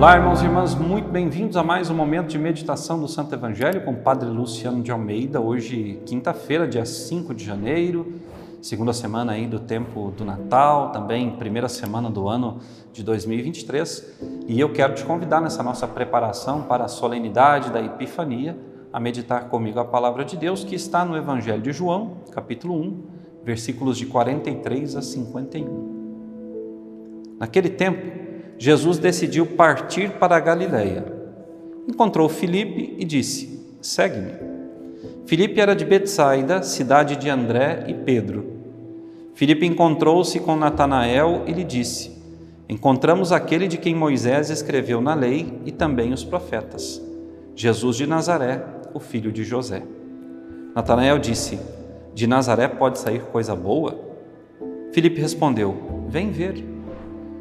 Olá, irmãos e irmãs, muito bem-vindos a mais um momento de meditação do Santo Evangelho com o Padre Luciano de Almeida. Hoje, quinta-feira, dia 5 de janeiro, segunda semana aí do tempo do Natal, também primeira semana do ano de 2023. E eu quero te convidar nessa nossa preparação para a solenidade da Epifania a meditar comigo a palavra de Deus que está no Evangelho de João, capítulo 1, versículos de 43 a 51. Naquele tempo, Jesus decidiu partir para a Galiléia. Encontrou Filipe e disse: Segue-me. Filipe era de Betsaida, cidade de André e Pedro. Filipe encontrou-se com Natanael e lhe disse: Encontramos aquele de quem Moisés escreveu na lei e também os profetas, Jesus de Nazaré, o filho de José. Natanael disse: De Nazaré pode sair coisa boa? Filipe respondeu: Vem ver.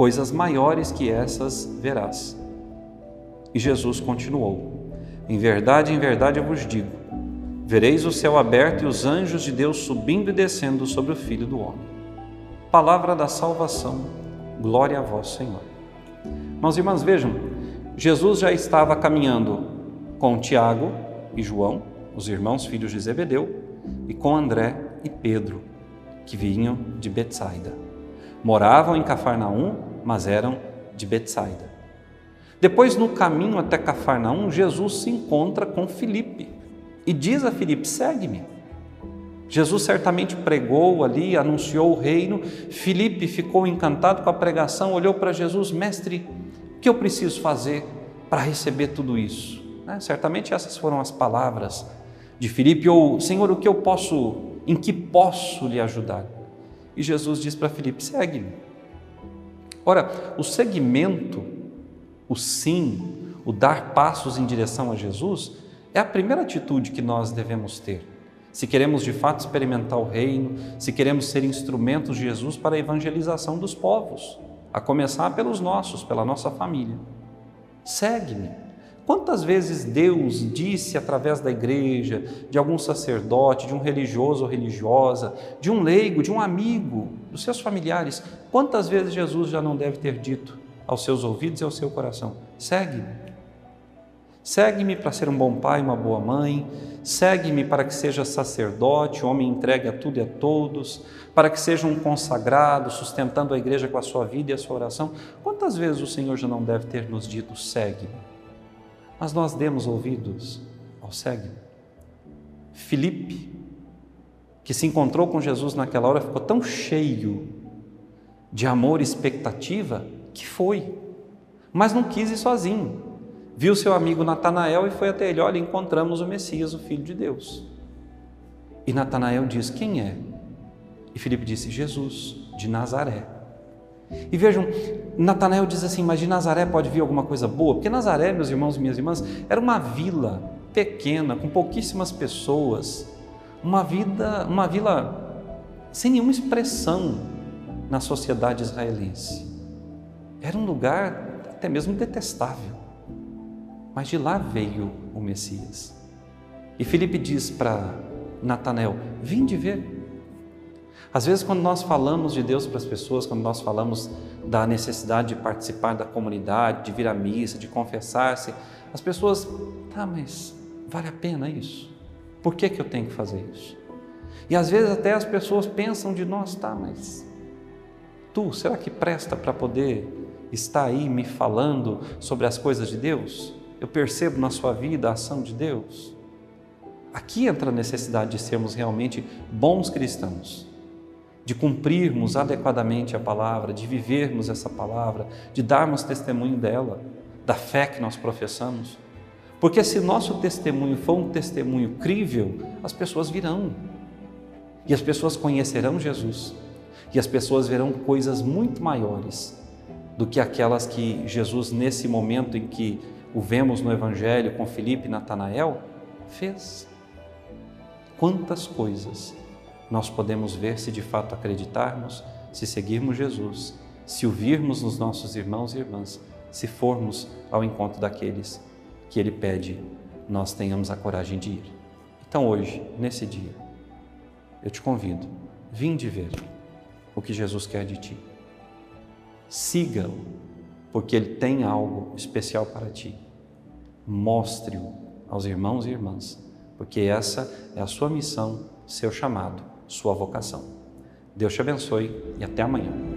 Coisas maiores que essas verás. E Jesus continuou: Em verdade, em verdade eu vos digo: vereis o céu aberto e os anjos de Deus subindo e descendo sobre o Filho do Homem. Palavra da salvação, glória a vós, Senhor. Irmãos, vejam, Jesus já estava caminhando com Tiago e João, os irmãos filhos de Zebedeu, e com André e Pedro, que vinham de Betsaida. Moravam em Cafarnaum mas eram de Betsaida. Depois, no caminho até Cafarnaum, Jesus se encontra com Filipe e diz a Filipe: segue-me. Jesus certamente pregou ali, anunciou o reino. Filipe ficou encantado com a pregação, olhou para Jesus: Mestre, o que eu preciso fazer para receber tudo isso? Né? Certamente essas foram as palavras de Filipe, ou Senhor, o que eu posso, em que posso lhe ajudar? E Jesus diz para Filipe: segue-me. Ora, o segmento, o sim, o dar passos em direção a Jesus, é a primeira atitude que nós devemos ter. Se queremos de fato experimentar o reino, se queremos ser instrumentos de Jesus para a evangelização dos povos, a começar pelos nossos, pela nossa família. Segue-me. Quantas vezes Deus disse através da igreja, de algum sacerdote, de um religioso ou religiosa, de um leigo, de um amigo, dos seus familiares, quantas vezes Jesus já não deve ter dito aos seus ouvidos e ao seu coração: segue-me. Segue-me para ser um bom pai, uma boa mãe, segue-me para que seja sacerdote, homem entregue a tudo e a todos, para que seja um consagrado, sustentando a igreja com a sua vida e a sua oração. Quantas vezes o Senhor já não deve ter nos dito: segue-me? Mas nós demos ouvidos ao cego. Filipe, que se encontrou com Jesus naquela hora, ficou tão cheio de amor e expectativa que foi, mas não quis ir sozinho. Viu seu amigo Natanael e foi até ele: Olha, encontramos o Messias, o Filho de Deus. E Natanael diz: Quem é? E Filipe disse: Jesus, de Nazaré. E vejam, Natanael diz assim: Mas de Nazaré pode vir alguma coisa boa? Porque Nazaré, meus irmãos e minhas irmãs, era uma vila pequena, com pouquíssimas pessoas, uma vida, uma vila sem nenhuma expressão na sociedade israelense. Era um lugar até mesmo detestável. Mas de lá veio o Messias. E Filipe diz para Natanael: Vinde ver. Às vezes, quando nós falamos de Deus para as pessoas, quando nós falamos da necessidade de participar da comunidade, de vir à missa, de confessar-se, as pessoas, tá, mas vale a pena isso? Por que, que eu tenho que fazer isso? E às vezes até as pessoas pensam de nós, tá, mas tu, será que presta para poder estar aí me falando sobre as coisas de Deus? Eu percebo na sua vida a ação de Deus. Aqui entra a necessidade de sermos realmente bons cristãos de cumprirmos adequadamente a palavra, de vivermos essa palavra, de darmos testemunho dela, da fé que nós professamos. Porque se nosso testemunho for um testemunho crível, as pessoas virão. E as pessoas conhecerão Jesus. E as pessoas verão coisas muito maiores do que aquelas que Jesus, nesse momento em que o vemos no Evangelho com Filipe e Natanael, fez. Quantas coisas nós podemos ver se de fato acreditarmos, se seguirmos Jesus, se ouvirmos nos nossos irmãos e irmãs, se formos ao encontro daqueles que Ele pede nós tenhamos a coragem de ir. Então hoje, nesse dia, eu te convido, vim de ver o que Jesus quer de ti. Siga-o, porque Ele tem algo especial para ti. Mostre-o aos irmãos e irmãs, porque essa é a sua missão, seu chamado, sua vocação. Deus te abençoe e até amanhã.